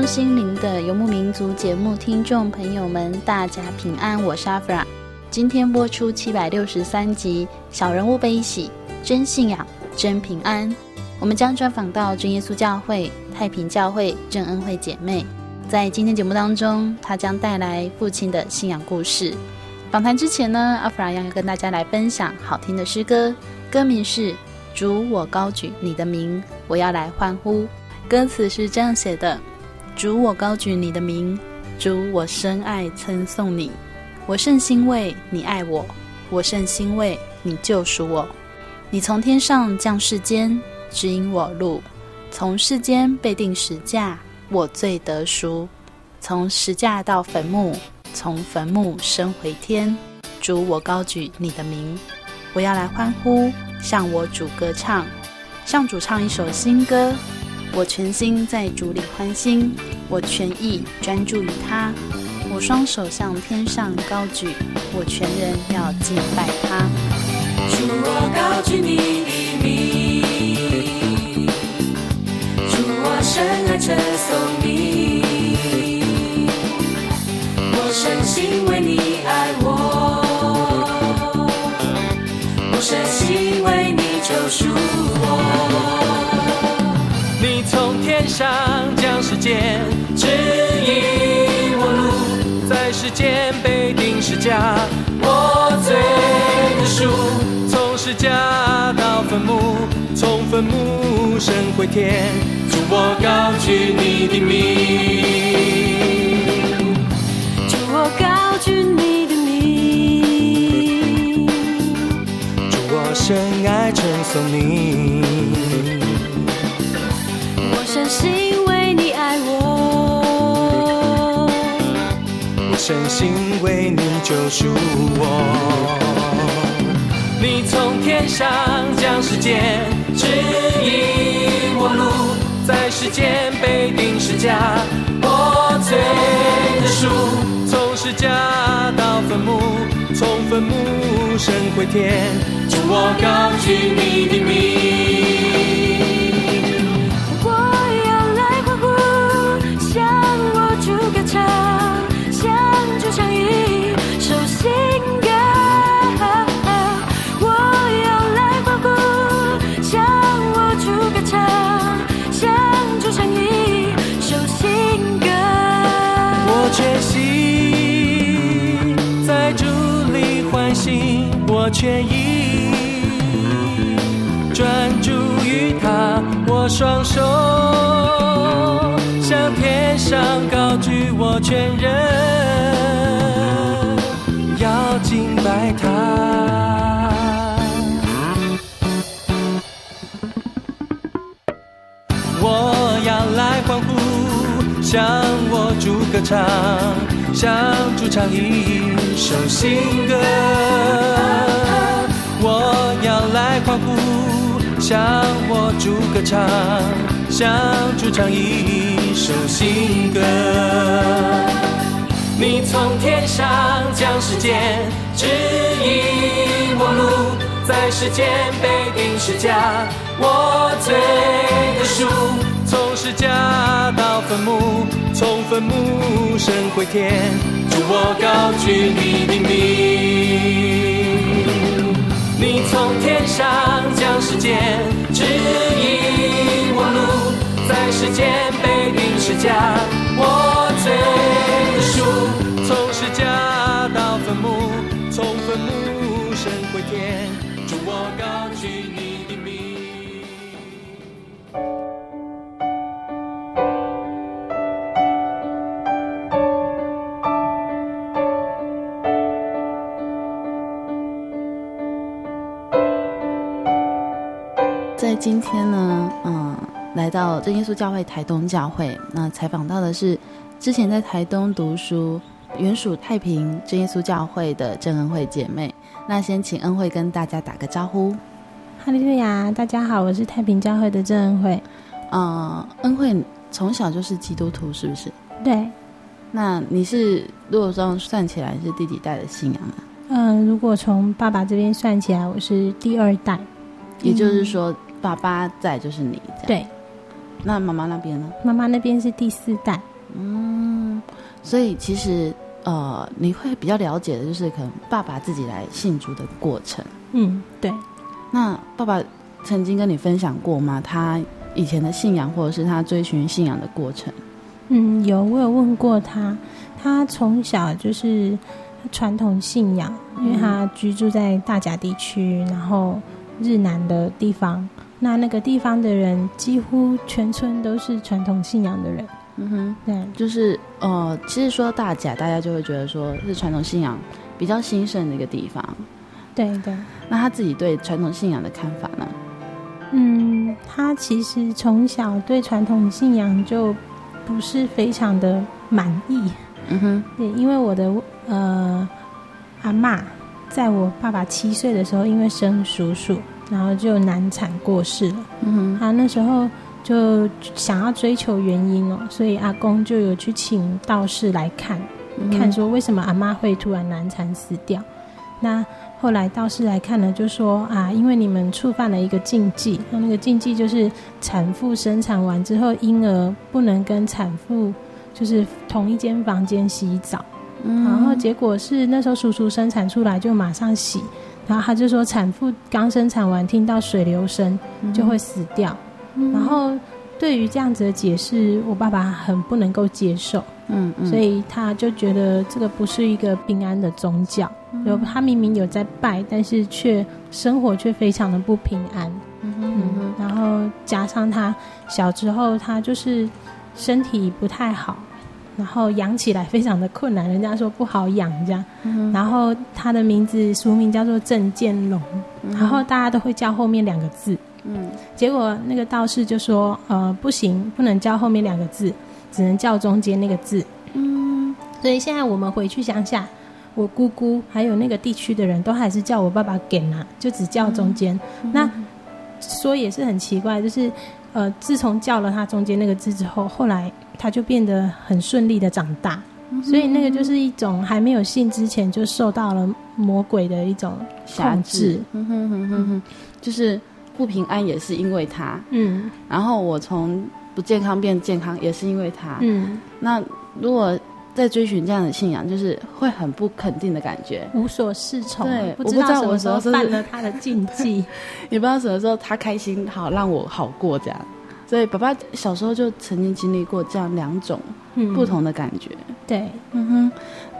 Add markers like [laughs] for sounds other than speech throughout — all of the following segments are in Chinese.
中心灵的游牧民族节目听众朋友们，大家平安，我是阿弗拉。今天播出七百六十三集《小人物悲喜，真信仰真平安》。我们将专访到真耶稣教会、太平教会、真恩惠姐妹。在今天节目当中，她将带来父亲的信仰故事。访谈之前呢，阿弗拉要跟大家来分享好听的诗歌，歌名是《主我高举你的名，我要来欢呼》。歌词是这样写的：主，我高举你的名；主，我深爱称颂你。我甚欣慰你爱我，我甚欣慰你救赎我。你从天上降世间，指引我路；从世间被钉十架，我罪得赎；从十架到坟墓，从坟墓升回天。主，我高举你的名，我要来欢呼，向我主歌唱，向主唱一首新歌。我全心在主里欢欣，我全意专注于他，我双手向天上高举，我全人要敬拜他。主，我高举你的名，主，我深爱称颂你，我深信为你爱上将世间，指引我路，在世间被定时架，我罪得赎。从时架到坟墓，从坟墓升回天，主我高举你的名，主我高举你的名，主我深爱称颂你。深信为你爱我，我深信为你救赎我。你从天上降世间，指引我路，在世间被钉十架，我罪得赎。从十架到坟墓，从坟墓升回天，主我高举你的名。心歌，我摇篮欢呼，向我主歌唱，想主唱一首新歌。我全心在主里欢欣，我全意专注于他，我双手向天上高举，我全人。他。我要来欢呼，向我主歌唱，向主唱一首新歌。我要来欢呼，向我主歌唱，向主唱一首新歌。你从天上降世间，指引我路，在世间被定是家，我罪的赎，从十架到坟墓，从坟墓升回天，主我高举你的名。你从天上降世间，指引我路，在世间真耶稣教会台东教会，那采访到的是之前在台东读书、原属太平真耶稣教会的郑恩惠姐妹。那先请恩惠跟大家打个招呼。哈利路亚，大家好，我是太平教会的郑恩惠。嗯，恩惠从小就是基督徒，是不是？对。那你是如果这样算起来是第几代的信仰呢？嗯，如果从爸爸这边算起来，我是第二代。也就是说。爸爸在就是你这样，对。那妈妈那边呢？妈妈那边是第四代。嗯，所以其实呃，你会比较了解的就是可能爸爸自己来信主的过程。嗯，对。那爸爸曾经跟你分享过吗？他以前的信仰，或者是他追寻信仰的过程？嗯，有，我有问过他。他从小就是传统信仰，因为他居住在大甲地区，然后日南的地方。那那个地方的人几乎全村都是传统信仰的人，嗯哼，对，就是呃，其实说大甲，大家就会觉得说是传统信仰比较兴盛的一个地方，对对。那他自己对传统信仰的看法呢？嗯，他其实从小对传统信仰就不是非常的满意，嗯哼，对，因为我的呃阿嬷在我爸爸七岁的时候，因为生叔叔。然后就难产过世了。嗯哼，他那时候就想要追求原因哦，所以阿公就有去请道士来看，嗯、看说为什么阿妈会突然难产死掉。那后来道士来看呢，就说啊，因为你们触犯了一个禁忌，那那个禁忌就是产妇生产完之后，婴儿不能跟产妇就是同一间房间洗澡。嗯，然后结果是那时候叔叔生产出来就马上洗。然后他就说，产妇刚生产完，听到水流声就会死掉。嗯、然后对于这样子的解释，我爸爸很不能够接受。嗯，嗯，所以他就觉得这个不是一个平安的宗教。有、嗯、他明明有在拜，但是却生活却非常的不平安。嗯，嗯，然后加上他小时候，他就是身体不太好。然后养起来非常的困难，人家说不好养这样。嗯、然后他的名字俗名叫做郑建龙，嗯、然后大家都会叫后面两个字。嗯，结果那个道士就说：“呃，不行，不能叫后面两个字，只能叫中间那个字。”嗯，所以现在我们回去乡下，我姑姑还有那个地区的人都还是叫我爸爸给呐，就只叫中间。嗯、那说也是很奇怪，就是呃，自从叫了他中间那个字之后，后来。他就变得很顺利的长大，嗯、所以那个就是一种还没有信之前就受到了魔鬼的一种控制。嗯哼哼哼哼，就是不平安也是因为他。嗯，然后我从不健康变健康也是因为他。嗯，那如果在追寻这样的信仰，就是会很不肯定的感觉，无所适从。对，不知道什么时候犯了他的禁忌，[laughs] 也不知道什么时候他开心好让我好过这样。所以，爸爸小时候就曾经经历过这样两种不同的感觉。嗯、对，嗯哼，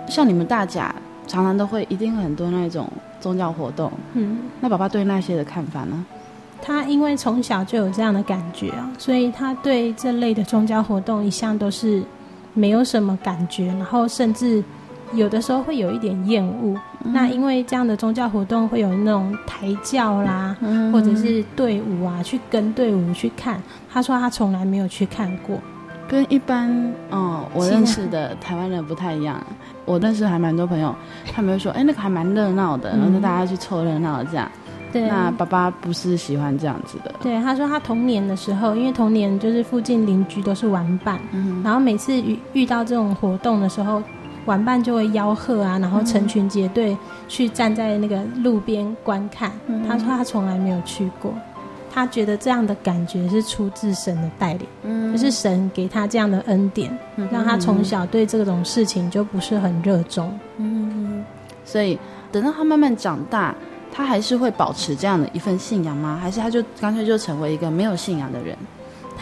像你们大家常常都会一定很多那种宗教活动。嗯，那爸爸对那些的看法呢？他因为从小就有这样的感觉啊，所以他对这类的宗教活动一向都是没有什么感觉，然后甚至。有的时候会有一点厌恶，嗯、那因为这样的宗教活动会有那种抬轿啦，嗯、或者是队伍啊，去跟队伍去看。他说他从来没有去看过，跟一般哦我认识的台湾人不太一样。我认识还蛮多朋友，他们会说，哎，那个还蛮热闹的，然后大家去凑热闹这样。对、嗯，那爸爸不是喜欢这样子的。对，他说他童年的时候，因为童年就是附近邻居都是玩伴，嗯、然后每次遇遇到这种活动的时候。玩伴就会吆喝啊，然后成群结队去站在那个路边观看。嗯、他说他从来没有去过，他觉得这样的感觉是出自神的带领，嗯，就是神给他这样的恩典，嗯、让他从小对这种事情就不是很热衷。嗯，所以等到他慢慢长大，他还是会保持这样的一份信仰吗？还是他就干脆就成为一个没有信仰的人？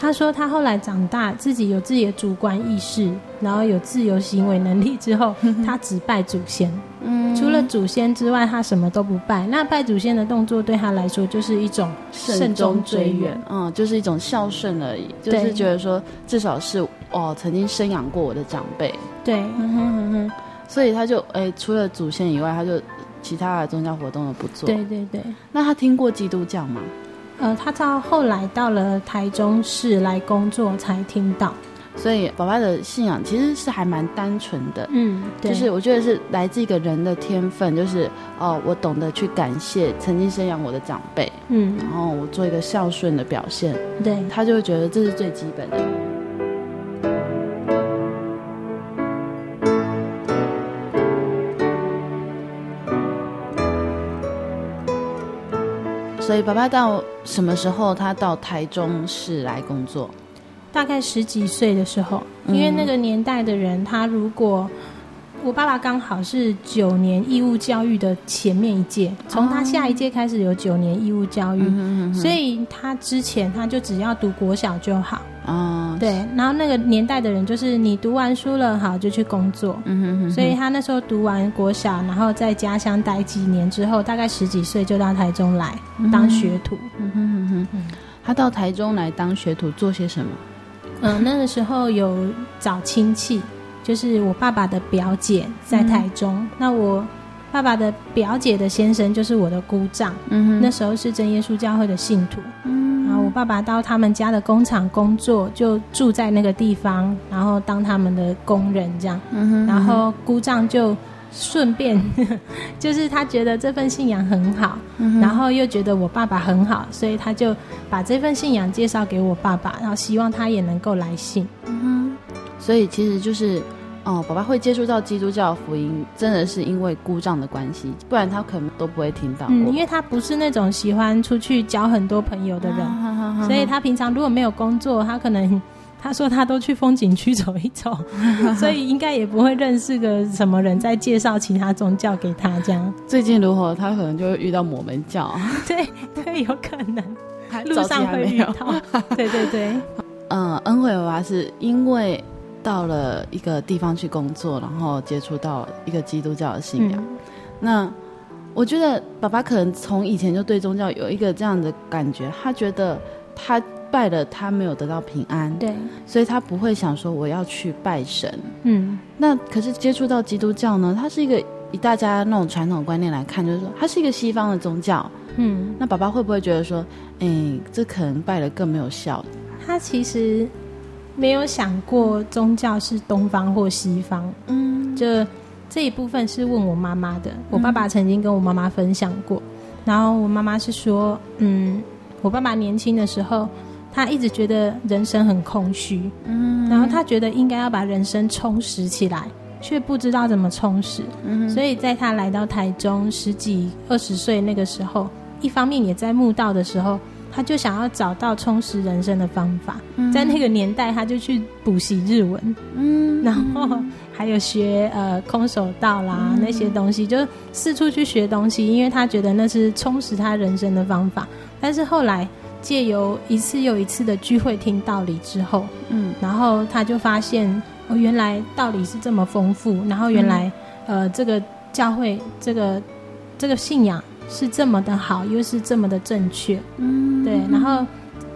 他说他后来长大，自己有自己的主观意识，然后有自由行为能力之后，[laughs] 他只拜祖先。嗯，除了祖先之外，他什么都不拜。那拜祖先的动作对他来说就是一种慎终追远，嗯，就是一种孝顺而已。就是觉得说，至少是哦，曾经生养过我的长辈。对，嗯哼哼哼。所以他就哎，除了祖先以外，他就其他的宗教活动都不做。对对对。那他听过基督教吗？呃，他到后来到了台中市来工作才听到，所以爸爸的信仰其实是还蛮单纯的，嗯，对，就是我觉得是来自一个人的天分，就是哦，我懂得去感谢曾经生养我的长辈，嗯，然后我做一个孝顺的表现，对，他就会觉得这是最基本的。所以，爸爸到什么时候他到台中市来工作？大概十几岁的时候，因为那个年代的人，他如果我爸爸刚好是九年义务教育的前面一届，从他下一届开始有九年义务教育，所以他之前他就只要读国小就好。啊，对，然后那个年代的人就是你读完书了，好就去工作。嗯哼哼。所以他那时候读完国小，然后在家乡待几年之后，大概十几岁就到台中来当学徒。嗯哼哼哼。他到台中来当学徒做些什么？嗯，那个时候有找亲戚，就是我爸爸的表姐在台中。嗯、那我爸爸的表姐的先生就是我的姑丈。那时候是真耶稣教会的信徒。嗯。我爸爸到他们家的工厂工作，就住在那个地方，然后当他们的工人这样。然后姑丈就顺便，[laughs] 就是他觉得这份信仰很好，嗯，然后又觉得我爸爸很好，所以他就把这份信仰介绍给我爸爸，然后希望他也能够来信。嗯哼。所以其实就是。哦，爸爸会接触到基督教福音，真的是因为故障的关系，不然他可能都不会听到。嗯，因为他不是那种喜欢出去交很多朋友的人，啊、所以他平常如果没有工作，他可能他说他都去风景区走一走，[laughs] 所以应该也不会认识个什么人在介绍其他宗教给他这样。最近如何他可能就会遇到摩门教，[laughs] 对对，有可能路上会遇到。对对对，[laughs] 嗯，恩惠爸爸是因为。到了一个地方去工作，然后接触到一个基督教的信仰。嗯、那我觉得爸爸可能从以前就对宗教有一个这样的感觉，他觉得他拜了他没有得到平安，对，所以他不会想说我要去拜神。嗯，那可是接触到基督教呢，它是一个以大家那种传统观念来看，就是说它是一个西方的宗教。嗯，那爸爸会不会觉得说，哎，这可能拜了更没有效？他其实。没有想过宗教是东方或西方，嗯，就这一部分是问我妈妈的。我爸爸曾经跟我妈妈分享过，然后我妈妈是说，嗯，我爸爸年轻的时候，他一直觉得人生很空虚，嗯，然后他觉得应该要把人生充实起来，却不知道怎么充实，嗯，所以在他来到台中十几二十岁那个时候，一方面也在墓道的时候。他就想要找到充实人生的方法，嗯、在那个年代，他就去补习日文，嗯，然后还有学呃空手道啦、嗯、那些东西，就四处去学东西，因为他觉得那是充实他人生的方法。但是后来借由一次又一次的聚会听道理之后，嗯，然后他就发现哦，原来道理是这么丰富，然后原来、嗯、呃这个教会这个这个信仰。是这么的好，又是这么的正确，嗯，对。然后，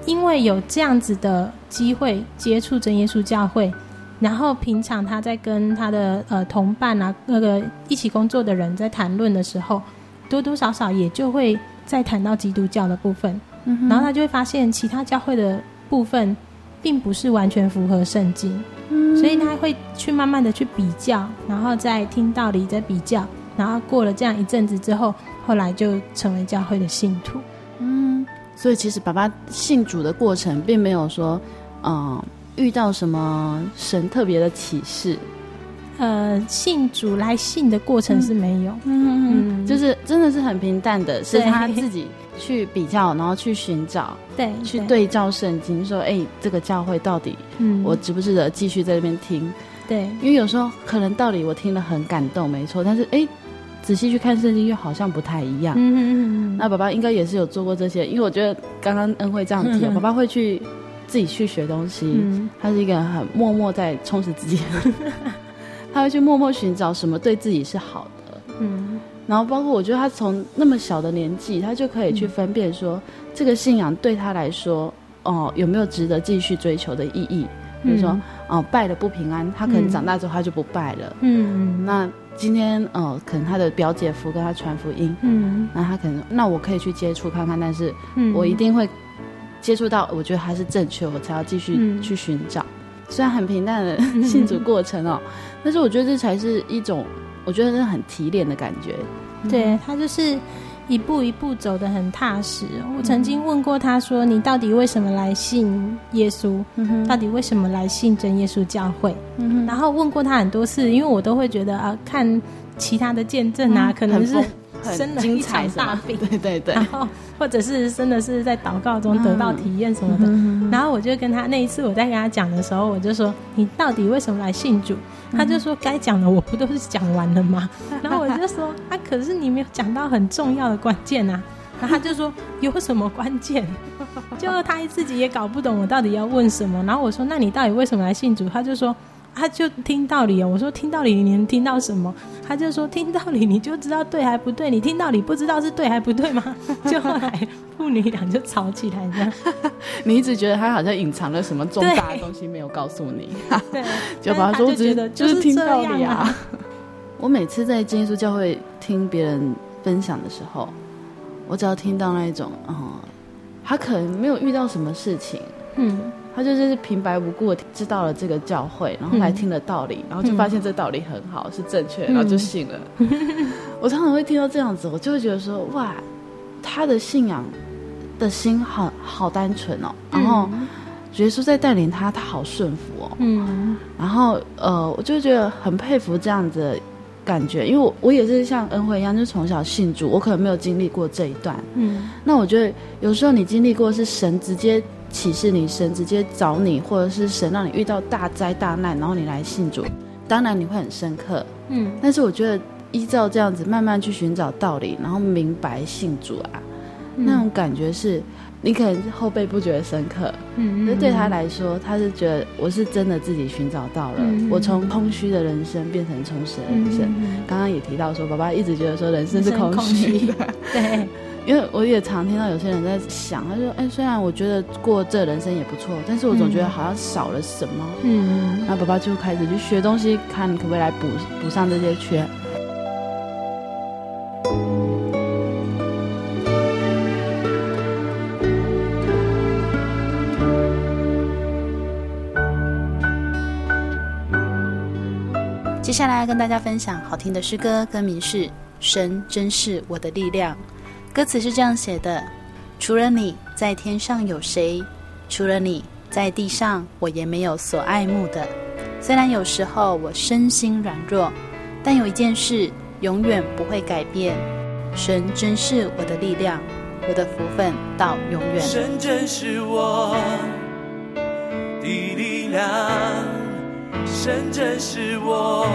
因为有这样子的机会接触真耶稣教会，然后平常他在跟他的呃同伴啊，那个一起工作的人在谈论的时候，多多少少也就会再谈到基督教的部分，嗯，然后他就会发现其他教会的部分并不是完全符合圣经，嗯，所以他会去慢慢的去比较，然后再听道理再比较。然后过了这样一阵子之后，后来就成为教会的信徒。嗯，所以其实爸爸信主的过程，并没有说，嗯、呃，遇到什么神特别的启示。呃，信主来信的过程是没有，嗯嗯嗯，就是真的是很平淡的，是他自己去比较，然后去寻找，对，去对。照圣经，说，哎，这个教会到底，嗯，我值不值得继续在这边听？对，因为有时候可能道理我听了很感动，没错，但是哎，仔细去看圣经又好像不太一样。嗯嗯嗯。那爸爸应该也是有做过这些，因为我觉得刚刚恩惠这样提，爸爸会去自己去学东西，他是一个很默默在充实自己。[laughs] 他会去默默寻找什么对自己是好的，嗯，然后包括我觉得他从那么小的年纪，他就可以去分辨说，这个信仰对他来说，哦，有没有值得继续追求的意义？比如说，哦，拜了不平安，他可能长大之后他就不拜了，嗯，那今天，呃，可能他的表姐夫跟他传福音，嗯，那他可能，那我可以去接触看看，但是我一定会接触到，我觉得他是正确，我才要继续去寻找。虽然很平淡的信主过程哦，但是我觉得这才是一种，我觉得是很提炼的感觉。对，他就是一步一步走得很踏实。我曾经问过他说：“你到底为什么来信耶稣？到底为什么来信真耶稣教会？”然后问过他很多次，因为我都会觉得啊，看其他的见证啊，可能是。生了一场大病，对对对，然后或者是真的是在祷告中得到体验什么的，嗯、然后我就跟他那一次我在跟他讲的时候，我就说，你到底为什么来信主？嗯、他就说，该讲的我不都是讲完了吗？[laughs] 然后我就说啊，可是你没有讲到很重要的关键啊，然后他就说，有什么关键？[laughs] 就他自己也搞不懂我到底要问什么，然后我说，那你到底为什么来信主？他就说。他就听道理哦，我说听道理，你能听到什么？他就说听道理你就知道对还不对，你听道理不知道是对还不对吗？[laughs] 就后来父女俩就吵起来这样。[laughs] 你一直觉得他好像隐藏了什么重大的东西没有告诉你，对，[laughs] 就把他说觉得就是听道理啊。我每次在真耶稣教会听别人分享的时候，我只要听到那一种，嗯，他可能没有遇到什么事情，嗯。他就是平白无故知道了这个教会，然后来听了道理，嗯、然后就发现这道理很好，嗯、是正确，然后就信了。嗯、[laughs] 我常常会听到这样子，我就会觉得说，哇，他的信仰的心好好单纯哦，然后耶稣在带领他，他好顺服哦，嗯，然后呃，我就觉得很佩服这样子的感觉，因为我我也是像恩惠一样，就从小信主，我可能没有经历过这一段，嗯，那我觉得有时候你经历过是神直接。启示你，神直接找你，或者是神让你遇到大灾大难，然后你来信主，当然你会很深刻，嗯。但是我觉得依照这样子慢慢去寻找道理，然后明白信主啊，嗯、那种感觉是，你可能后辈不觉得深刻，嗯，那对他来说，他是觉得我是真的自己寻找到了，嗯、我从空虚的人生变成充实的人生。刚刚、嗯、也提到说，爸爸一直觉得说人生是空虚的，[laughs] 对。因为我也常听到有些人在想，他说：“哎，虽然我觉得过这人生也不错，但是我总觉得好像少了什么。”嗯，然后爸爸就开始去学东西，看可不可以来补补上这些缺。接下来跟大家分享好听的诗歌，歌名是《神真是我的力量》。歌词是这样写的：除了你在天上有谁？除了你在地上，我也没有所爱慕的。虽然有时候我身心软弱，但有一件事永远不会改变：神真是我的力量，我的福分到永远。神真是我的力量，神真是我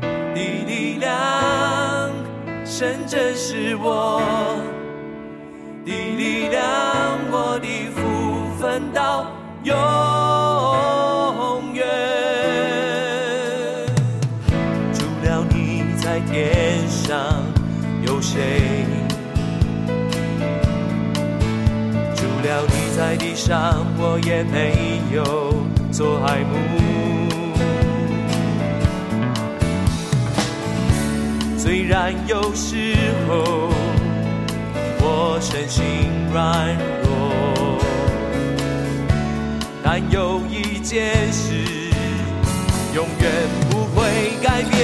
的力量。神真是我的力量，我的福分到永远。除了你在天上有谁？除了你在地上，我也没有所爱慕。虽然有时候我身心软弱，但有一件事永远不会改变，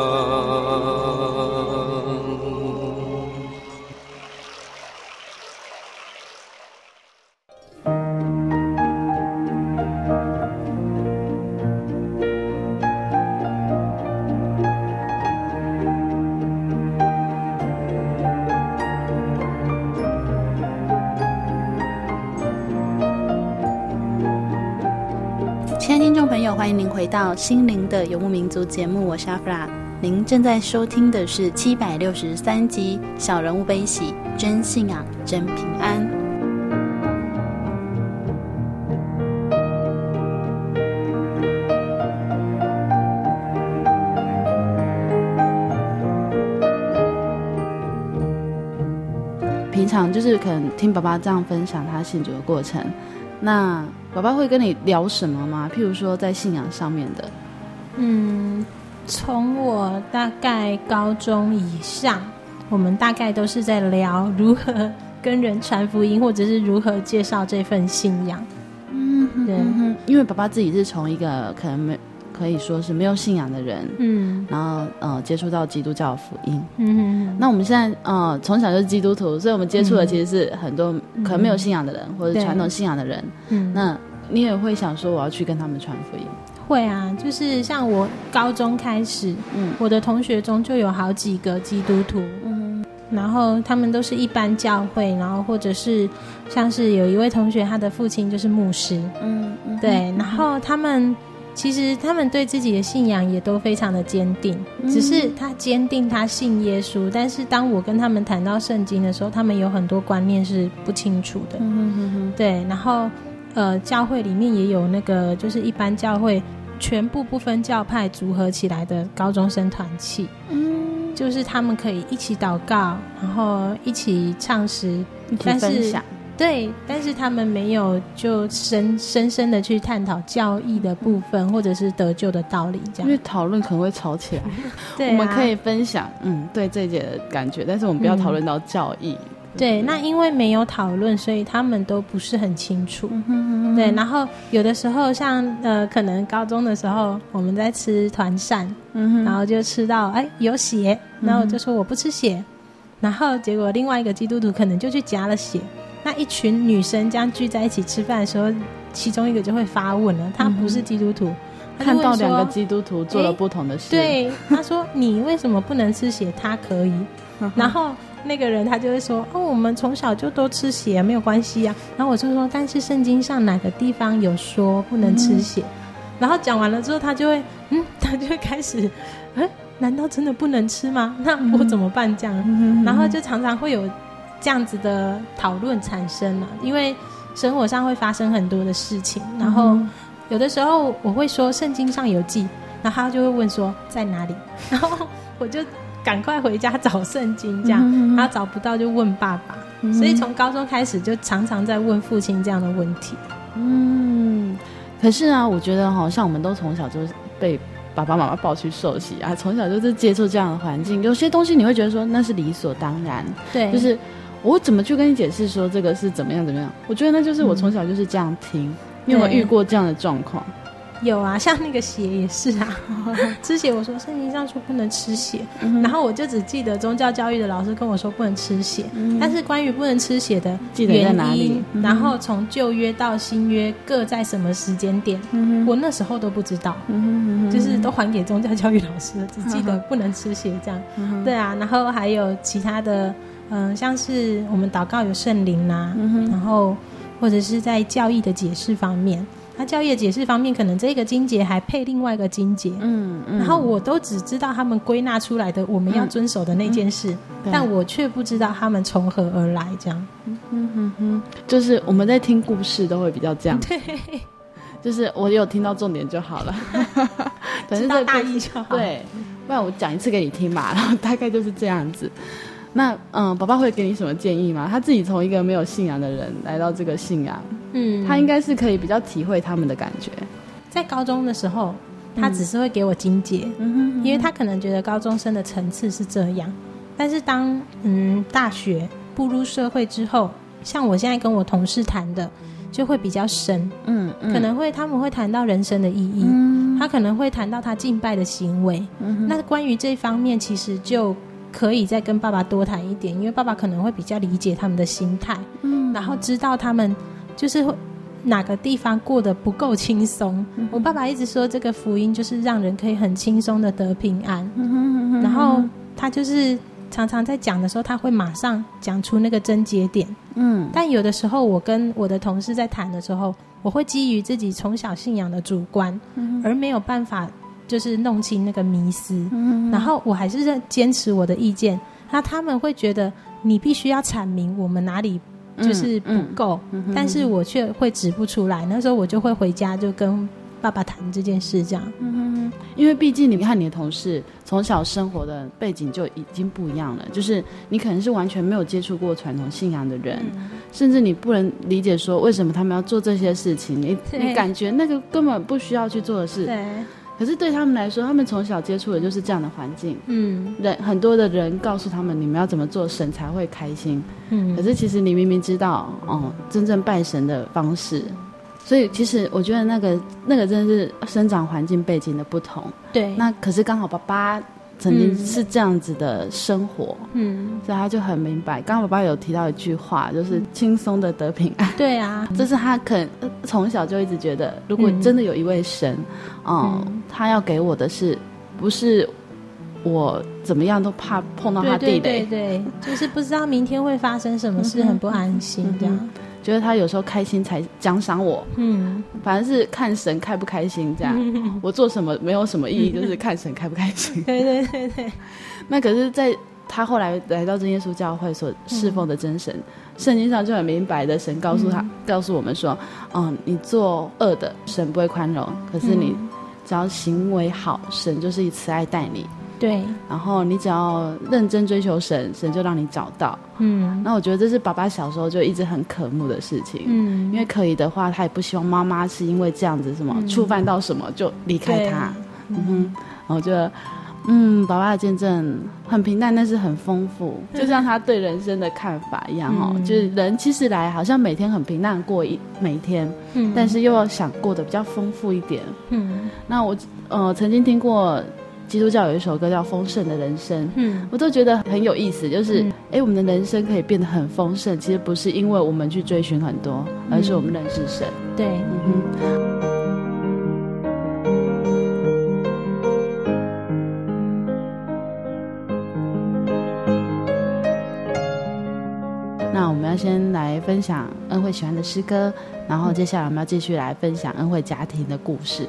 《心灵的游牧民族》节目，我是阿弗拉。您正在收听的是七百六十三集《小人物悲喜，真信仰，真平安》。平常就是可能听爸爸这样分享他信主的过程，那爸爸会跟你聊什么吗？譬如说在信仰上面的。嗯，从我大概高中以上，我们大概都是在聊如何跟人传福音，或者是如何介绍这份信仰。嗯对，因为爸爸自己是从一个可能没可以说是没有信仰的人，嗯，然后呃接触到基督教的福音。嗯哼，那我们现在呃从小就是基督徒，所以我们接触的其实是很多可能没有信仰的人，嗯、或者传统信仰的人。嗯，那你也会想说我要去跟他们传福音？会啊，就是像我高中开始，嗯，我的同学中就有好几个基督徒，嗯，然后他们都是一般教会，然后或者是像是有一位同学，他的父亲就是牧师，嗯，嗯对，然后他们其实他们对自己的信仰也都非常的坚定，嗯、只是他坚定他信耶稣，但是当我跟他们谈到圣经的时候，他们有很多观念是不清楚的，嗯嗯嗯，对，然后呃，教会里面也有那个就是一般教会。全部不分教派组合起来的高中生团契，嗯，就是他们可以一起祷告，然后一起唱诗，一起分享。对，但是他们没有就深深深的去探讨教义的部分，或者是得救的道理，这样。因为讨论可能会吵起来。[laughs] 对、啊，我们可以分享，嗯，对这一节的感觉，但是我们不要讨论到教义。嗯对，那因为没有讨论，所以他们都不是很清楚。嗯哼嗯哼对，然后有的时候像呃，可能高中的时候我们在吃团扇，嗯，然后就吃到哎有血，然后我就说我不吃血，嗯、然后结果另外一个基督徒可能就去夹了血。那一群女生这样聚在一起吃饭的时候，其中一个就会发问了，他不是基督徒，嗯、看到两个基督徒做了不同的事，对，他说你为什么不能吃血？他可以，然后。那个人他就会说：“哦，我们从小就都吃血，没有关系呀。”然后我就说：“但是圣经上哪个地方有说不能吃血？”嗯、然后讲完了之后，他就会嗯，他就会开始，哎，难道真的不能吃吗？那我怎么办？这样，嗯、然后就常常会有这样子的讨论产生了，因为生活上会发生很多的事情，然后有的时候我会说圣经上有记，然后他就会问说在哪里，[laughs] 然后我就。赶快回家找圣经，这样，他找不到就问爸爸，嗯、所以从高中开始就常常在问父亲这样的问题。嗯，可是啊，我觉得好像我们都从小就被爸爸妈妈抱去受洗啊，从小就是接触这样的环境，有些东西你会觉得说那是理所当然，对，就是我怎么去跟你解释说这个是怎么样怎么样？我觉得那就是我从小就是这样听，嗯、你有没有遇过这样的状况？有啊，像那个血也是啊，[laughs] 吃血。我说圣经上说不能吃血，嗯、然后我就只记得宗教教育的老师跟我说不能吃血。嗯、但是关于不能吃血的原得在哪里？嗯、然后从旧约到新约各在什么时间点，嗯、我那时候都不知道，就是都还给宗教教育老师了，只记得不能吃血这样。嗯、对啊，然后还有其他的，嗯、呃，像是我们祷告有圣灵呐、啊，嗯、然后或者是在教义的解释方面。他教义解释方面，可能这个经节还配另外一个经节，嗯，嗯，然后我都只知道他们归纳出来的我们要遵守的那件事，但我却不知道他们从何而来，这样，嗯嗯嗯嗯，就是我们在听故事都会比较这样，对，[laughs] 就是我有听到重点就好了，[laughs] 知道大意就好，对，不然我讲一次给你听吧，然后大概就是这样子。那嗯，爸爸会给你什么建议吗？他自己从一个没有信仰的人来到这个信仰，嗯，他应该是可以比较体会他们的感觉。在高中的时候，他只是会给我经节，嗯哼，因为他可能觉得高中生的层次是这样。但是当嗯大学步入社会之后，像我现在跟我同事谈的，就会比较深，嗯，嗯，可能会他们会谈到人生的意义，嗯，他可能会谈到他敬拜的行为，嗯哼，那关于这方面，其实就。可以再跟爸爸多谈一点，因为爸爸可能会比较理解他们的心态，嗯，然后知道他们就是哪个地方过得不够轻松。嗯、我爸爸一直说，这个福音就是让人可以很轻松的得平安。嗯、哼哼哼然后他就是常常在讲的时候，他会马上讲出那个症结点。嗯，但有的时候我跟我的同事在谈的时候，我会基于自己从小信仰的主观，嗯、而没有办法。就是弄清那个迷思，然后我还是在坚持我的意见。那他们会觉得你必须要阐明我们哪里就是不够，嗯嗯、但是我却会指不出来。那时候我就会回家就跟爸爸谈这件事，这样。嗯、因为毕竟你看你的同事从小生活的背景就已经不一样了，就是你可能是完全没有接触过传统信仰的人，嗯、甚至你不能理解说为什么他们要做这些事情，你你感觉那个根本不需要去做的事。对可是对他们来说，他们从小接触的就是这样的环境。嗯，人很多的人告诉他们，你们要怎么做，神才会开心。嗯，可是其实你明明知道，哦，真正拜神的方式，所以其实我觉得那个那个真的是生长环境背景的不同。对，那可是刚好爸爸曾经是这样子的生活，嗯，所以他就很明白。刚刚爸爸有提到一句话，就是轻松的得平安。对啊，这是他可能从小就一直觉得，如果真的有一位神，嗯，嗯他要给我的是不是？我怎么样都怕碰到他地雷，对对对，就是不知道明天会发生什么事，很不安心这样。觉得他有时候开心才奖赏我，嗯，反正是看神开不开心这样。嗯、[laughs] 我做什么没有什么意义，就是看神开不开心。[laughs] 对对对对。那可是，在他后来来到真耶稣教会所侍奉的真神，圣、嗯、经上就很明白的，神告诉他，嗯、告诉我们说，嗯，你做恶的，神不会宽容；可是你只要行为好，神就是以慈爱待你。对，然后你只要认真追求神，神就让你找到。嗯，那我觉得这是爸爸小时候就一直很渴慕的事情。嗯，因为可以的话，他也不希望妈妈是因为这样子什么、嗯、触犯到什么就离开他。嗯哼，然后我觉得，嗯，爸爸的见证很平淡，但是很丰富，就像他对人生的看法一样哦。嗯、就是人其实来好像每天很平淡过一每一天，嗯，但是又要想过得比较丰富一点。嗯，那我呃曾经听过。基督教有一首歌叫《丰盛的人生》，嗯，我都觉得很有意思。就是，哎、嗯，我们的人生可以变得很丰盛，其实不是因为我们去追寻很多，嗯、而是我们认识神。对，嗯哼。那我们要先来分享恩惠喜欢的诗歌，然后接下来我们要继续来分享恩惠家庭的故事。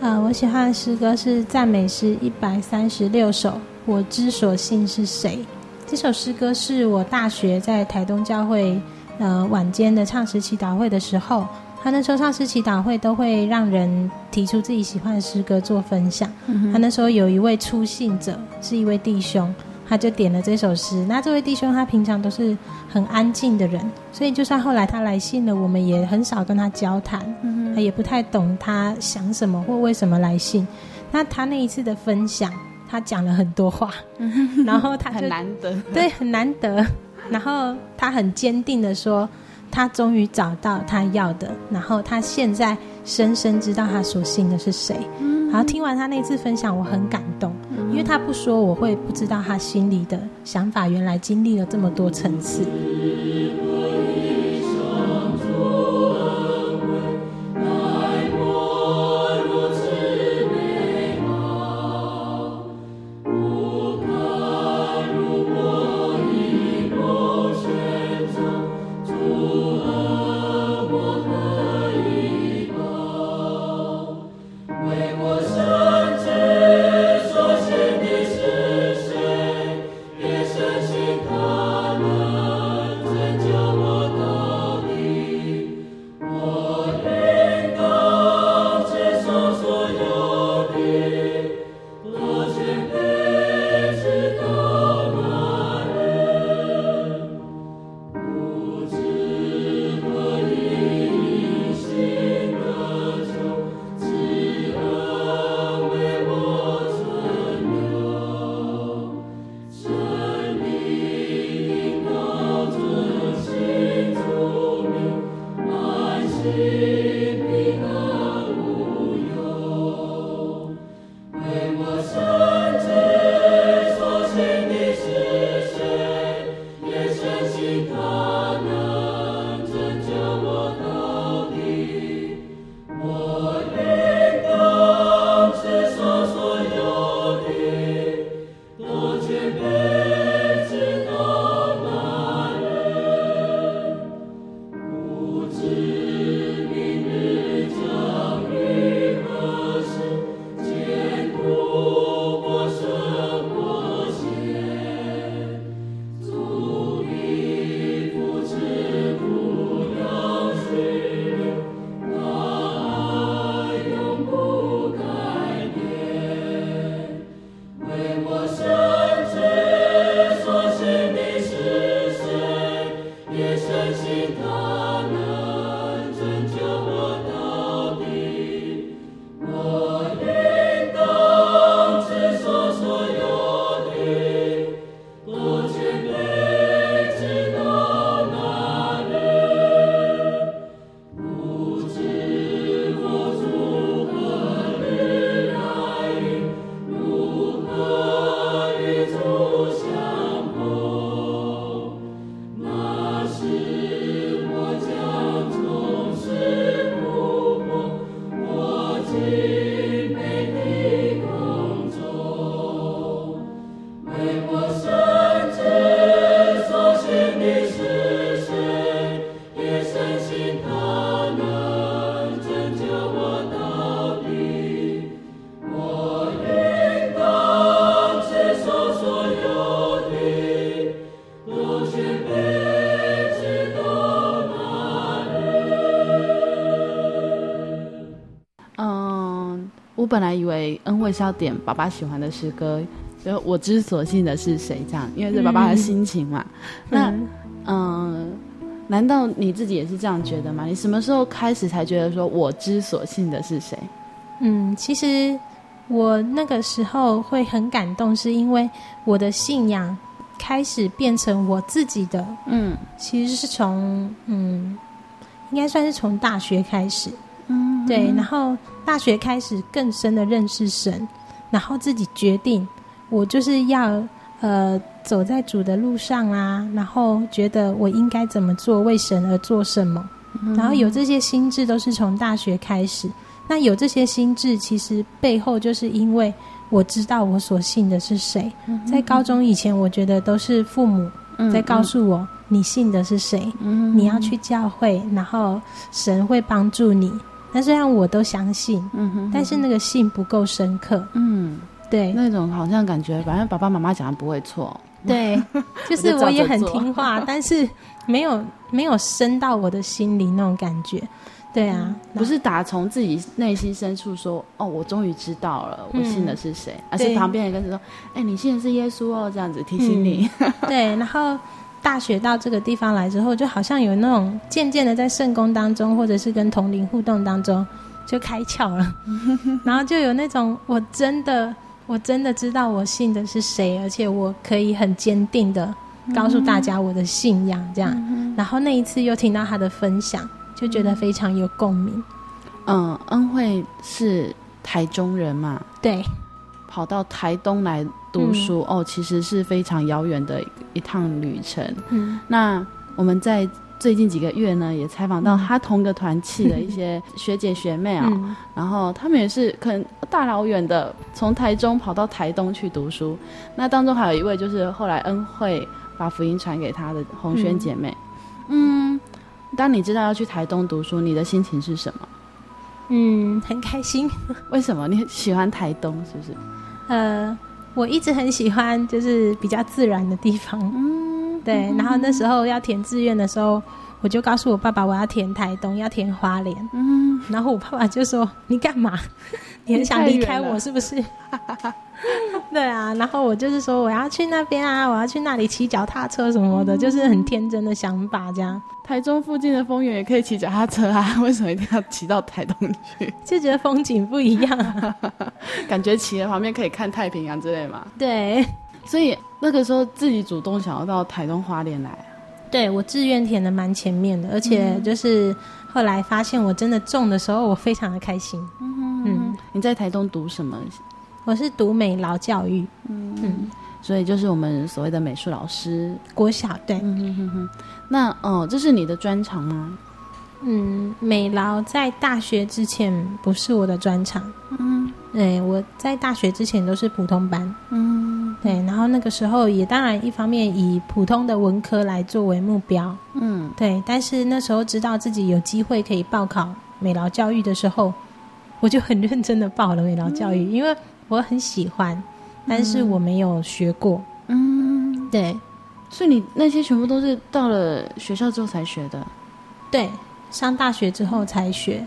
呃，我喜欢的诗歌是赞美诗一百三十六首。我之所信是谁？这首诗歌是我大学在台东教会呃晚间的唱诗祈祷会的时候，他那时候唱诗祈祷会都会让人提出自己喜欢的诗歌做分享。嗯、他那时候有一位出信者，是一位弟兄。他就点了这首诗。那这位弟兄他平常都是很安静的人，所以就算后来他来信了，我们也很少跟他交谈，嗯、也不太懂他想什么或为什么来信。那他那一次的分享，他讲了很多话，[laughs] 然后他就很难得，对，很难得。然后他很坚定的说，他终于找到他要的，然后他现在深深知道他所信的是谁。然后听完他那次分享，我很感动，因为他不说，我会不知道他心里的想法，原来经历了这么多层次。本来以为恩惠是要点爸爸喜欢的诗歌，就我之所信的是谁这样，因为是爸爸的心情嘛。嗯、那嗯，难道你自己也是这样觉得吗？你什么时候开始才觉得说我之所信的是谁？嗯，其实我那个时候会很感动，是因为我的信仰开始变成我自己的。嗯，其实是从嗯，应该算是从大学开始。嗯，对，然后大学开始更深的认识神，然后自己决定，我就是要呃走在主的路上啊，然后觉得我应该怎么做，为神而做什么，然后有这些心智都是从大学开始。那有这些心智，其实背后就是因为我知道我所信的是谁。在高中以前，我觉得都是父母在告诉我你信的是谁，你要去教会，然后神会帮助你。那虽然我都相信，但是那个信不够深刻。嗯，对，那种好像感觉，反正爸爸妈妈讲的不会错。对，[laughs] 就是我也很听话，但是没有没有深到我的心里那种感觉。对啊，嗯、不是打从自己内心深处说哦，我终于知道了，我信的是谁，嗯、而是旁边人跟着说，哎对，你信的是耶稣哦，这样子提醒你。嗯、对，然后大学到这个地方来之后，就好像有那种渐渐的在圣宫当中，或者是跟同龄互动当中，就开窍了，[laughs] 然后就有那种我真的我真的知道我信的是谁，而且我可以很坚定的告诉大家我的信仰，这样。嗯、然后那一次又听到他的分享。就觉得非常有共鸣。嗯，恩惠是台中人嘛？对，跑到台东来读书、嗯、哦，其实是非常遥远的一趟旅程。嗯，那我们在最近几个月呢，也采访到他同个团契的一些学姐学妹啊、哦，嗯、然后他们也是可能大老远的从台中跑到台东去读书。那当中还有一位就是后来恩惠把福音传给他的红轩姐妹。嗯。嗯当你知道要去台东读书，你的心情是什么？嗯，很开心。为什么？你喜欢台东是不是？呃，我一直很喜欢，就是比较自然的地方。嗯，对。然后那时候要填志愿的时候，我就告诉我爸爸，我要填台东，要填花莲。嗯，然后我爸爸就说：“你干嘛？[laughs] 你很想离开我是不是？” [laughs] 对啊，然后我就是说我要去那边啊，我要去那里骑脚踏车什么的，嗯、就是很天真的想法。这样，台中附近的丰原也可以骑脚踏车啊，[laughs] 为什么一定要骑到台东去？就觉得风景不一样，啊，感觉骑的旁边可以看太平洋之类嘛。对，所以那个时候自己主动想要到台东花莲来。对，我志愿填的蛮前面的，而且就是后来发现我真的中的时候，我非常的开心。嗯哼嗯，你在台东读什么？我是读美劳教育，嗯嗯，所以就是我们所谓的美术老师，国小对，嗯哼哼哼。那哦，这是你的专长吗？嗯，美劳在大学之前不是我的专长，嗯，对，我在大学之前都是普通班，嗯，对，然后那个时候也当然一方面以普通的文科来作为目标，嗯，对，但是那时候知道自己有机会可以报考美劳教育的时候，我就很认真的报了美劳教育，嗯、因为。我很喜欢，但是我没有学过。嗯，对，所以你那些全部都是到了学校之后才学的？对，上大学之后才学。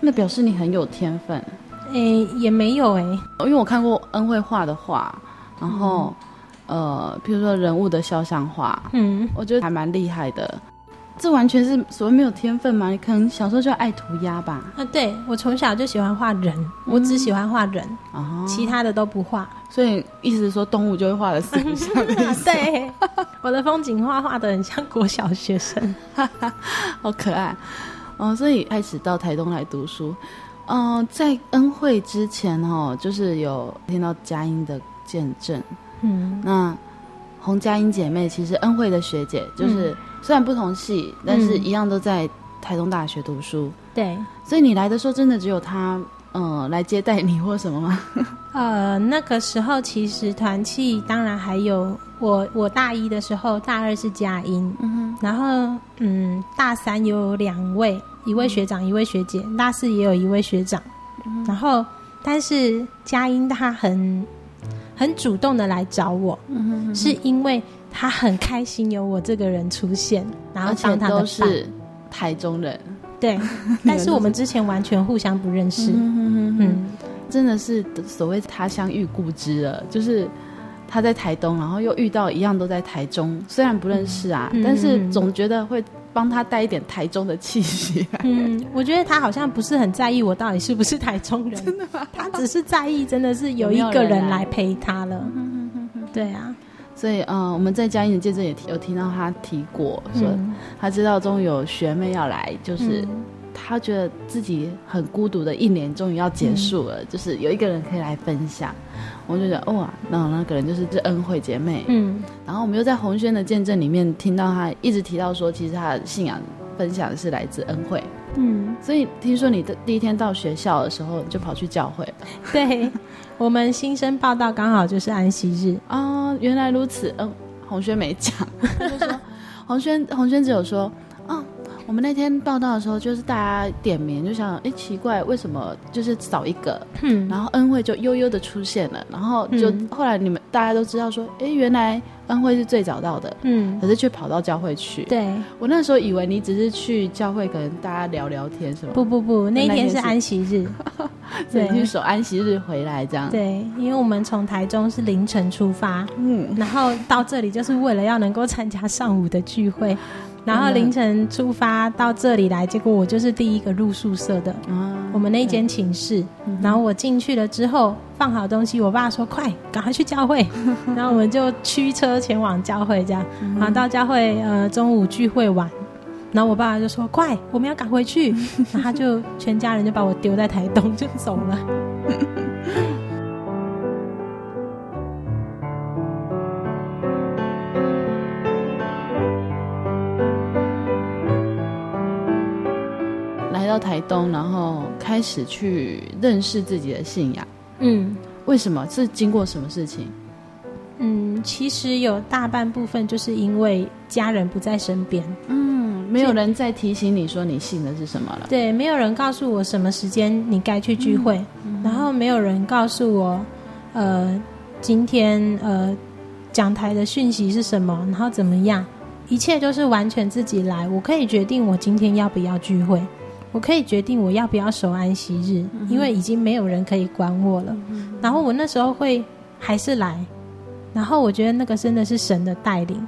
那表示你很有天分。诶，也没有诶，因为我看过恩惠画的画，然后、嗯、呃，比如说人物的肖像画，嗯，我觉得还蛮厉害的。这完全是所谓没有天分嘛？你可能小时候就爱涂鸦吧？啊，对，我从小就喜欢画人，嗯、我只喜欢画人，哦、其他的都不画。所以意思是说动物就会画的四不像。[laughs] 对，我的风景画画的很像国小学生，[laughs] 好可爱。哦，所以开始到台东来读书。嗯、呃，在恩惠之前哦，就是有听到佳音的见证。嗯，那洪佳音姐妹其实恩惠的学姐就是。嗯虽然不同系，但是一样都在台东大学读书。嗯、对，所以你来的时候，真的只有他，呃，来接待你或什么吗？[laughs] 呃，那个时候其实团契当然还有我，我大一的时候，大二是佳音，嗯哼，然后嗯，大三有两位，一位学长，嗯、一位学姐，大四也有一位学长，嗯、然后但是佳音他很很主动的来找我，嗯哼嗯哼。是因为。他很开心有我这个人出现，然后当他的都是台中人，对，[laughs] 但是我们之前完全互相不认识。嗯嗯，真的是所谓他乡遇故知了，就是他在台东，然后又遇到一样都在台中，虽然不认识啊，嗯、但是总觉得会帮他带一点台中的气息。嗯，我觉得他好像不是很在意我到底是不是台中人，真的吗？他只是在意真的是有一个人来陪他了。对啊。所以，嗯，我们在嘉义的见证也提有听到他提过，说他知道终于有学妹要来，就是他觉得自己很孤独的一年终于要结束了，就是有一个人可以来分享。我就觉得，哇，那那个人就是这恩惠姐妹。嗯，然后我们又在红轩的见证里面听到他一直提到说，其实他的信仰分享是来自恩惠。嗯，所以听说你的第一天到学校的时候，你就跑去教会了。[laughs] 对。我们新生报道刚好就是安息日啊、哦，原来如此。嗯，红轩没讲，[laughs] 他就说红轩红轩只有说，我们那天报道的时候，就是大家点名，就想，哎，奇怪，为什么就是少一个？嗯，然后恩惠就悠悠的出现了，然后就、嗯、后来你们大家都知道说，哎，原来。恩惠是最早到的，嗯，可是却跑到教会去。对，我那时候以为你只是去教会，可能大家聊聊天，是吗？不不不，那天是安息日，[laughs] 对，去守安息日回来这样。对，因为我们从台中是凌晨出发，嗯，然后到这里就是为了要能够参加上午的聚会。然后凌晨出发到这里来，结果我就是第一个入宿舍的。啊我们那间寝室，然后我进去了之后放好东西，我爸说：“快，赶快去教会。[laughs] ”然后我们就驱车前往教会，这样。然后到教会，呃，中午聚会完，然后我爸爸就说：“快，我们要赶回去。”然后他就全家人就把我丢在台东就走了。到台东，然后开始去认识自己的信仰。嗯，为什么？是经过什么事情？嗯，其实有大半部分就是因为家人不在身边。嗯，没有人再提醒你说你信的是什么了。对，没有人告诉我什么时间你该去聚会，嗯、然后没有人告诉我，呃，今天呃讲台的讯息是什么，然后怎么样，一切都是完全自己来。我可以决定我今天要不要聚会。我可以决定我要不要守安息日，嗯、因为已经没有人可以管我了。嗯、然后我那时候会还是来，然后我觉得那个真的是神的带领，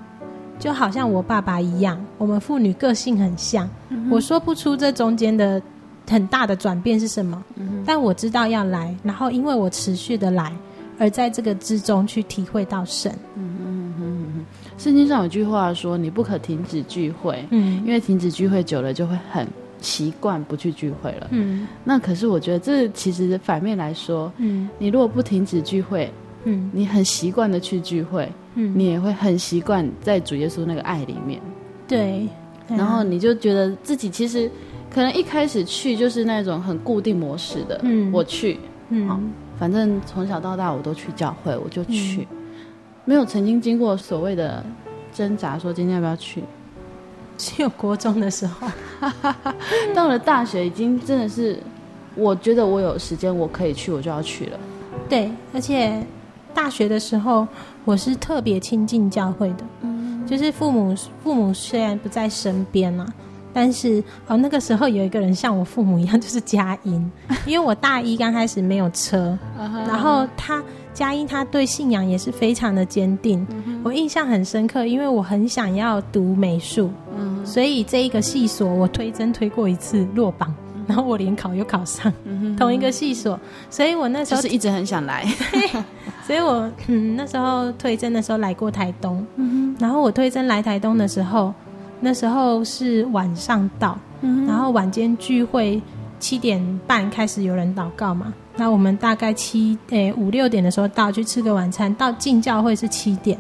就好像我爸爸一样，我们父女个性很像。嗯、我说不出这中间的很大的转变是什么，嗯、但我知道要来。然后因为我持续的来，而在这个之中去体会到神。嗯嗯嗯嗯。圣经上有句话说：“你不可停止聚会。”嗯，因为停止聚会久了就会很。习惯不去聚会了，嗯，那可是我觉得这其实反面来说，嗯，你如果不停止聚会，嗯，你很习惯的去聚会，嗯，你也会很习惯在主耶稣那个爱里面，对，然后你就觉得自己其实可能一开始去就是那种很固定模式的，嗯，我去，嗯，反正从小到大我都去教会，我就去，没有曾经经过所谓的挣扎，说今天要不要去。[laughs] 只有国中的时候，[laughs] 到了大学已经真的是，我觉得我有时间我可以去，我就要去了。对，而且大学的时候我是特别亲近教会的，嗯，就是父母父母虽然不在身边嘛，但是哦那个时候有一个人像我父母一样，就是佳音，因为我大一刚开始没有车，然后他。佳音他对信仰也是非常的坚定，嗯、我印象很深刻，因为我很想要读美术，所以这一个系所我推甄推过一次落榜，然后我联考又考上，同一个系所，所以我那时候就是一直很想来，[laughs] 所以我嗯那时候推甄的时候来过台东，然后我推甄来台东的时候，那时候是晚上到，嗯、然后晚间聚会七点半开始有人祷告嘛。那我们大概七诶五六点的时候到去吃个晚餐，到进教会是七点，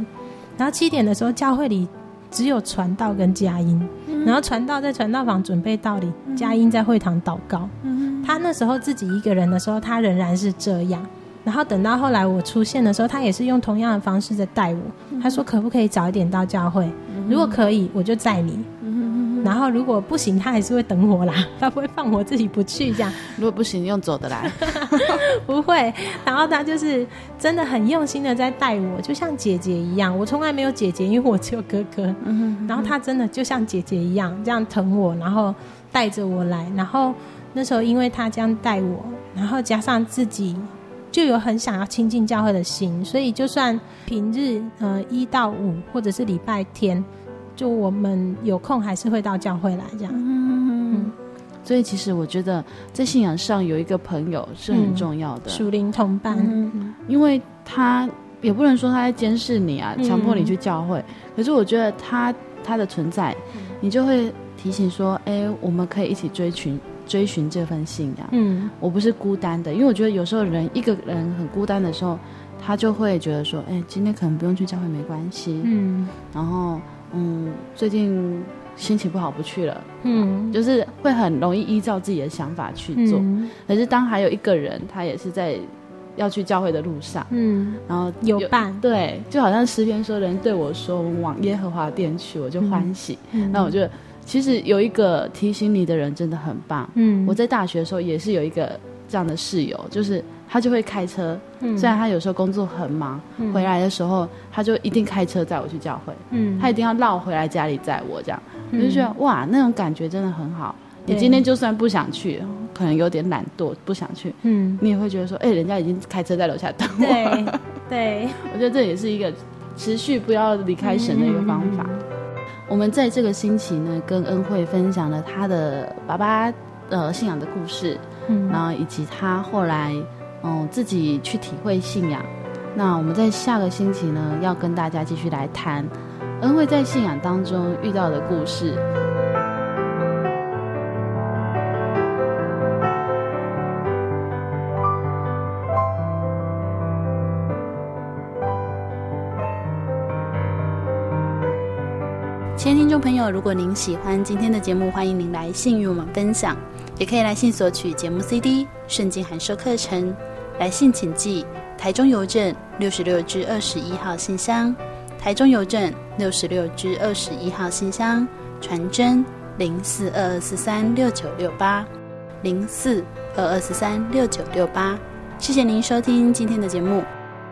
然后七点的时候教会里只有传道跟佳音，嗯、然后传道在传道房准备道理，佳音在会堂祷告。嗯、他那时候自己一个人的时候，他仍然是这样。然后等到后来我出现的时候，他也是用同样的方式在带我。他说可不可以早一点到教会？如果可以，我就载你。然后如果不行，他还是会等我啦，[laughs] 他不会放我自己不去这样。如果不行，用走的来，[laughs] 不会。然后他就是真的很用心的在带我，就像姐姐一样。我从来没有姐姐，因为我只有哥哥。然后他真的就像姐姐一样这样疼我，然后带着我来，然后那时候因为他这样带我，然后加上自己就有很想要亲近教会的心，所以就算平日呃一到五或者是礼拜天，就我们有空还是会到教会来这样。嗯嗯。所以其实我觉得在信仰上有一个朋友是很重要的，属灵同伴，嗯，因为他也不能说他在监视你啊，强迫你去教会，嗯，可是我觉得他他的存在，你就会。提醒说：“哎，我们可以一起追寻追寻这份信仰。嗯，我不是孤单的，因为我觉得有时候人一个人很孤单的时候，他就会觉得说：哎，今天可能不用去教会没关系。嗯，然后嗯，最近心情不好不去了。嗯，就是会很容易依照自己的想法去做。嗯，可是当还有一个人，他也是在要去教会的路上。嗯，然后有伴，对，就好像诗篇说：人对我说，我往耶和华殿去，我就欢喜。嗯，那我觉得。”其实有一个提醒你的人真的很棒。嗯，我在大学的时候也是有一个这样的室友，就是他就会开车。嗯，虽然他有时候工作很忙，嗯，回来的时候他就一定开车载我去教会。嗯，他一定要绕回来家里载我这样，嗯，我就觉得哇，那种感觉真的很好。你今天就算不想去，可能有点懒惰不想去，嗯，你也会觉得说，哎，人家已经开车在楼下等我。对，[laughs] 对，我觉得这也是一个持续不要离开神的一个方法。嗯我们在这个星期呢，跟恩惠分享了他的爸爸呃信仰的故事，嗯，然后以及他后来嗯、自己去体会信仰。那我们在下个星期呢，要跟大家继续来谈恩惠在信仰当中遇到的故事。亲爱的听众朋友，如果您喜欢今天的节目，欢迎您来信与我们分享，也可以来信索取节目 CD、圣经函授课程。来信请寄台中邮政六十六支二十一号信箱，台中邮政六十六支二十一号信箱，传真零四二二四三六九六八零四二二四三六九六八。谢谢您收听今天的节目，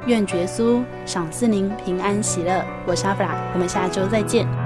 愿觉苏赏赐您平安喜乐。我是阿弗拉，我们下周再见。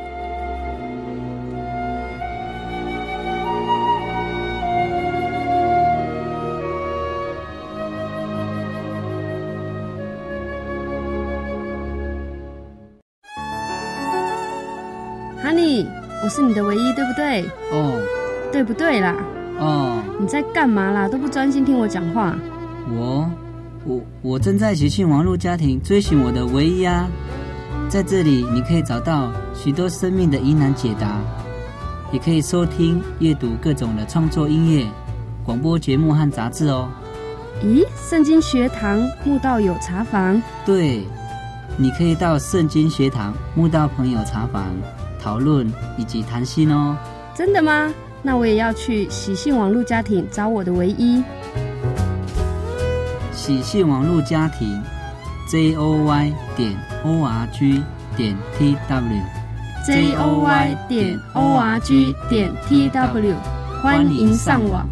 是你的唯一，对不对？哦，对不对啦？哦，你在干嘛啦？都不专心听我讲话。我，我，我正在喜讯网络家庭追寻我的唯一啊！在这里，你可以找到许多生命的疑难解答，也可以收听、阅读各种的创作音乐、广播节目和杂志哦。咦，圣经学堂慕道友茶房？对，你可以到圣经学堂慕道朋友茶房讨论以及谈心哦。真的吗？那我也要去喜讯网络家庭找我的唯一。喜讯网络家庭，j o y 点 o r g 点 t w，j o y 点 o r g 点 t w，欢迎上网。